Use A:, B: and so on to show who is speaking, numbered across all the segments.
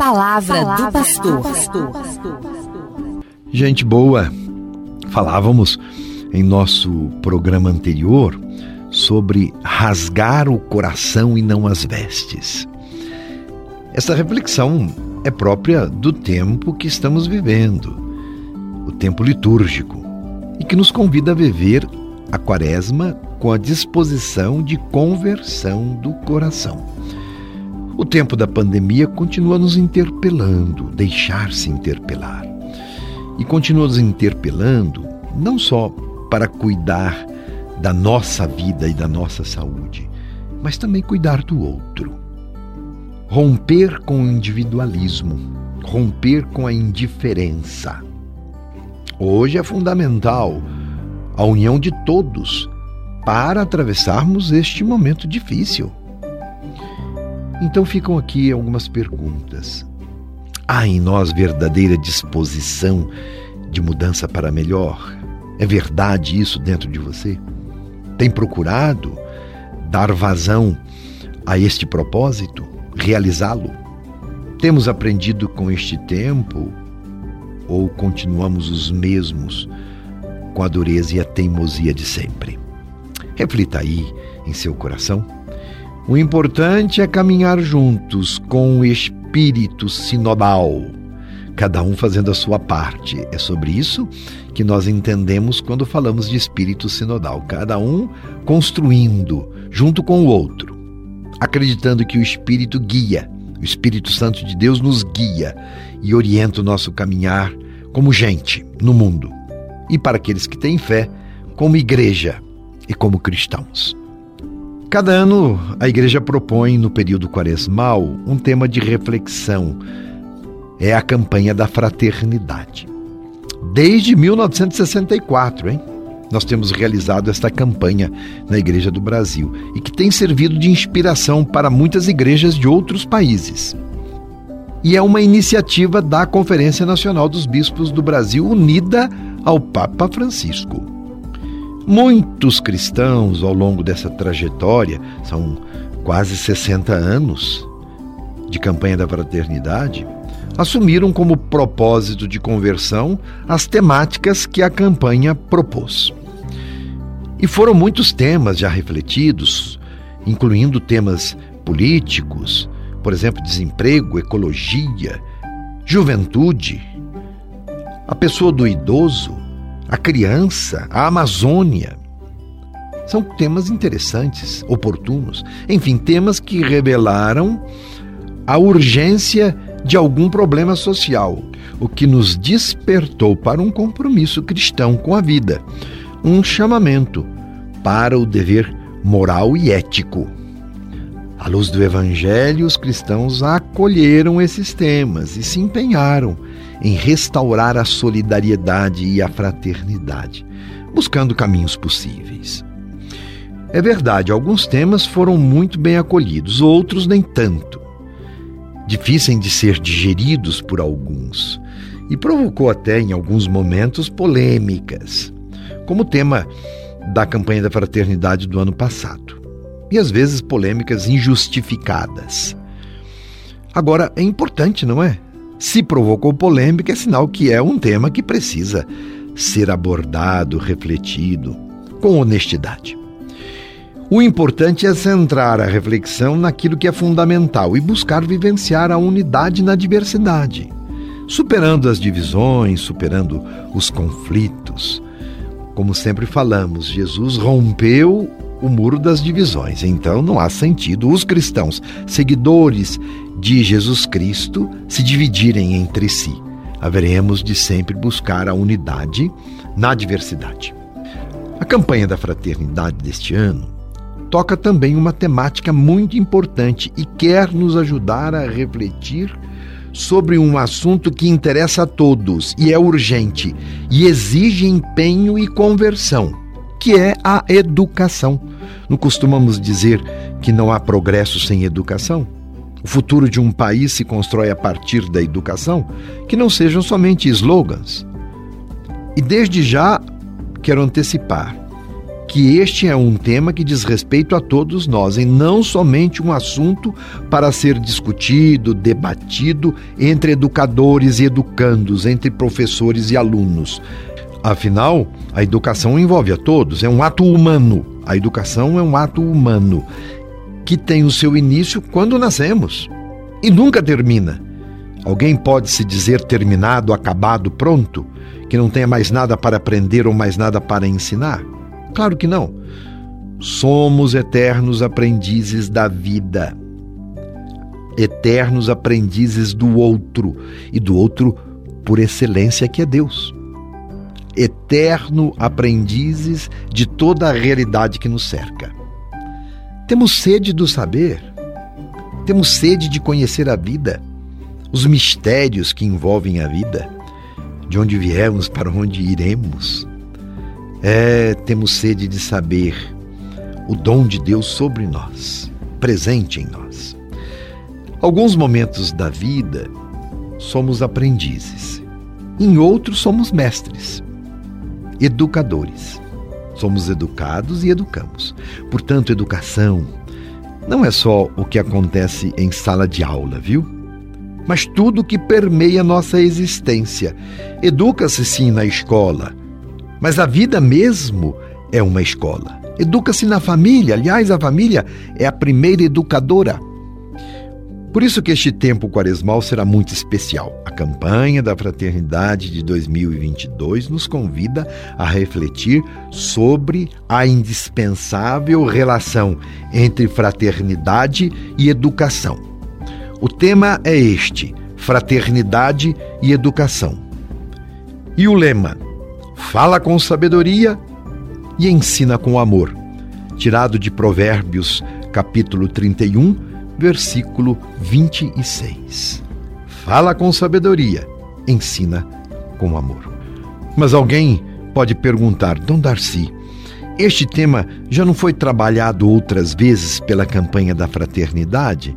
A: palavra, palavra do pastor.
B: Gente boa, falávamos em nosso programa anterior sobre rasgar o coração e não as vestes. Essa reflexão é própria do tempo que estamos vivendo, o tempo litúrgico, e que nos convida a viver a quaresma com a disposição de conversão do coração. O tempo da pandemia continua nos interpelando, deixar-se interpelar. E continua nos interpelando não só para cuidar da nossa vida e da nossa saúde, mas também cuidar do outro. Romper com o individualismo, romper com a indiferença. Hoje é fundamental a união de todos para atravessarmos este momento difícil. Então ficam aqui algumas perguntas. Há em nós verdadeira disposição de mudança para melhor? É verdade isso dentro de você? Tem procurado dar vazão a este propósito, realizá-lo? Temos aprendido com este tempo ou continuamos os mesmos com a dureza e a teimosia de sempre? Reflita aí em seu coração. O importante é caminhar juntos com o espírito sinodal, cada um fazendo a sua parte. É sobre isso que nós entendemos quando falamos de espírito sinodal, cada um construindo junto com o outro, acreditando que o espírito guia, o Espírito Santo de Deus nos guia e orienta o nosso caminhar como gente no mundo. E para aqueles que têm fé, como igreja e como cristãos. Cada ano, a igreja propõe, no período quaresmal, um tema de reflexão. É a campanha da fraternidade. Desde 1964, hein? Nós temos realizado esta campanha na Igreja do Brasil e que tem servido de inspiração para muitas igrejas de outros países. E é uma iniciativa da Conferência Nacional dos Bispos do Brasil unida ao Papa Francisco. Muitos cristãos, ao longo dessa trajetória, são quase 60 anos de campanha da fraternidade, assumiram como propósito de conversão as temáticas que a campanha propôs. E foram muitos temas já refletidos, incluindo temas políticos, por exemplo, desemprego, ecologia, juventude, a pessoa do idoso, a criança, a Amazônia. São temas interessantes, oportunos, enfim, temas que revelaram a urgência de algum problema social, o que nos despertou para um compromisso cristão com a vida, um chamamento para o dever moral e ético. À luz do Evangelho, os cristãos acolheram esses temas e se empenharam em restaurar a solidariedade e a fraternidade, buscando caminhos possíveis. É verdade, alguns temas foram muito bem acolhidos, outros nem tanto. Difíceis de ser digeridos por alguns e provocou até em alguns momentos polêmicas, como o tema da campanha da fraternidade do ano passado. E às vezes polêmicas injustificadas. Agora, é importante, não é? Se provocou polêmica, é sinal que é um tema que precisa ser abordado, refletido, com honestidade. O importante é centrar a reflexão naquilo que é fundamental e buscar vivenciar a unidade na diversidade, superando as divisões, superando os conflitos. Como sempre falamos, Jesus rompeu o muro das divisões, então não há sentido os cristãos, seguidores de Jesus Cristo se dividirem entre si. Haveremos de sempre buscar a unidade na diversidade. A campanha da fraternidade deste ano toca também uma temática muito importante e quer nos ajudar a refletir sobre um assunto que interessa a todos e é urgente e exige empenho e conversão, que é a educação. Não costumamos dizer que não há progresso sem educação? O futuro de um país se constrói a partir da educação, que não sejam somente slogans. E desde já quero antecipar que este é um tema que diz respeito a todos nós e não somente um assunto para ser discutido, debatido entre educadores e educandos, entre professores e alunos. Afinal, a educação envolve a todos, é um ato humano. A educação é um ato humano que tem o seu início quando nascemos e nunca termina. Alguém pode se dizer terminado, acabado, pronto, que não tenha mais nada para aprender ou mais nada para ensinar? Claro que não. Somos eternos aprendizes da vida, eternos aprendizes do outro e do outro por excelência que é Deus. Eterno aprendizes de toda a realidade que nos cerca. Temos sede do saber, temos sede de conhecer a vida, os mistérios que envolvem a vida, de onde viemos, para onde iremos. É, temos sede de saber o dom de Deus sobre nós, presente em nós. Alguns momentos da vida somos aprendizes, em outros somos mestres, educadores. Somos educados e educamos. Portanto, educação não é só o que acontece em sala de aula, viu? Mas tudo que permeia nossa existência. Educa-se sim na escola, mas a vida mesmo é uma escola. Educa-se na família, aliás, a família é a primeira educadora. Por isso que este tempo quaresmal será muito especial. A campanha da Fraternidade de 2022 nos convida a refletir sobre a indispensável relação entre fraternidade e educação. O tema é este: fraternidade e educação. E o lema: fala com sabedoria e ensina com amor. Tirado de Provérbios, capítulo 31, versículo 26. Fala com sabedoria, ensina com amor. Mas alguém pode perguntar, Dom Darcy, este tema já não foi trabalhado outras vezes pela campanha da fraternidade?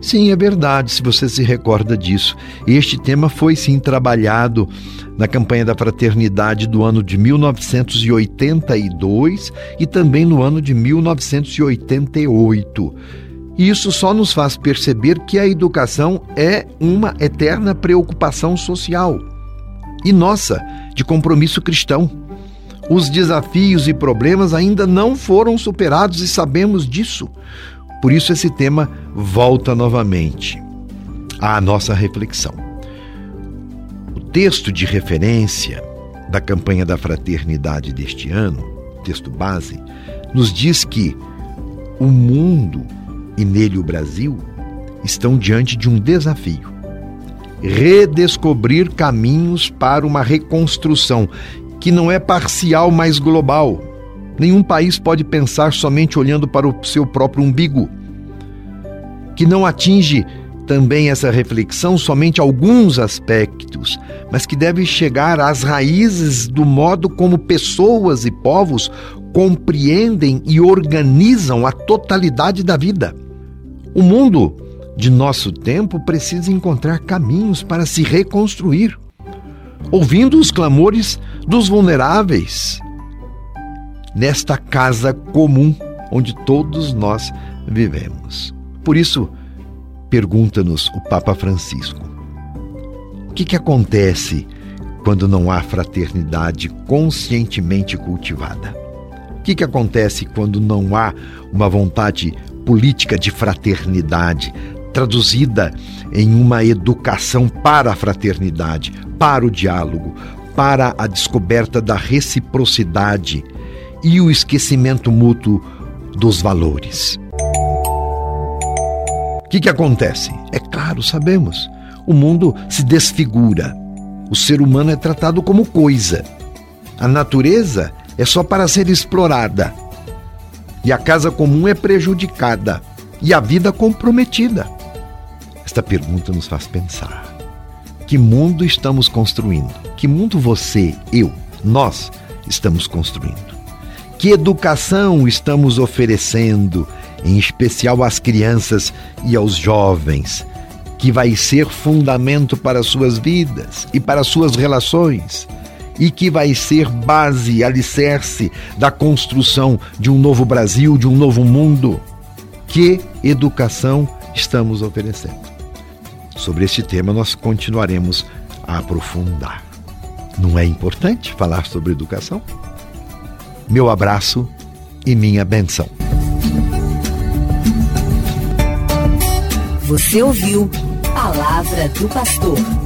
B: Sim, é verdade, se você se recorda disso. Este tema foi sim trabalhado na campanha da fraternidade do ano de 1982 e também no ano de 1988. Isso só nos faz perceber que a educação é uma eterna preocupação social e nossa, de compromisso cristão. Os desafios e problemas ainda não foram superados e sabemos disso. Por isso, esse tema volta novamente à nossa reflexão. O texto de referência da campanha da fraternidade deste ano, texto base, nos diz que o mundo e nele o Brasil estão diante de um desafio: redescobrir caminhos para uma reconstrução que não é parcial, mas global Nenhum país pode pensar somente olhando para o seu próprio umbigo, que não atinge também essa reflexão somente alguns aspectos, mas que deve chegar às raízes do modo como pessoas e povos compreendem e organizam a totalidade da vida. O mundo de nosso tempo precisa encontrar caminhos para se reconstruir, ouvindo os clamores dos vulneráveis, nesta casa comum onde todos nós vivemos. Por isso, pergunta-nos o Papa Francisco: o que, que acontece quando não há fraternidade conscientemente cultivada? O que, que acontece quando não há uma vontade política de fraternidade traduzida em uma educação para a fraternidade, para o diálogo, para a descoberta da reciprocidade e o esquecimento mútuo dos valores. O que, que acontece? É claro, sabemos. O mundo se desfigura. O ser humano é tratado como coisa. A natureza é só para ser explorada. E a casa comum é prejudicada. E a vida comprometida. Esta pergunta nos faz pensar. Que mundo estamos construindo? Que mundo você, eu, nós estamos construindo? Que educação estamos oferecendo, em especial às crianças e aos jovens, que vai ser fundamento para suas vidas e para suas relações? E que vai ser base, alicerce da construção de um novo Brasil, de um novo mundo. Que educação estamos oferecendo? Sobre este tema nós continuaremos a aprofundar. Não é importante falar sobre educação? Meu abraço e minha benção.
A: Você ouviu Palavra do Pastor.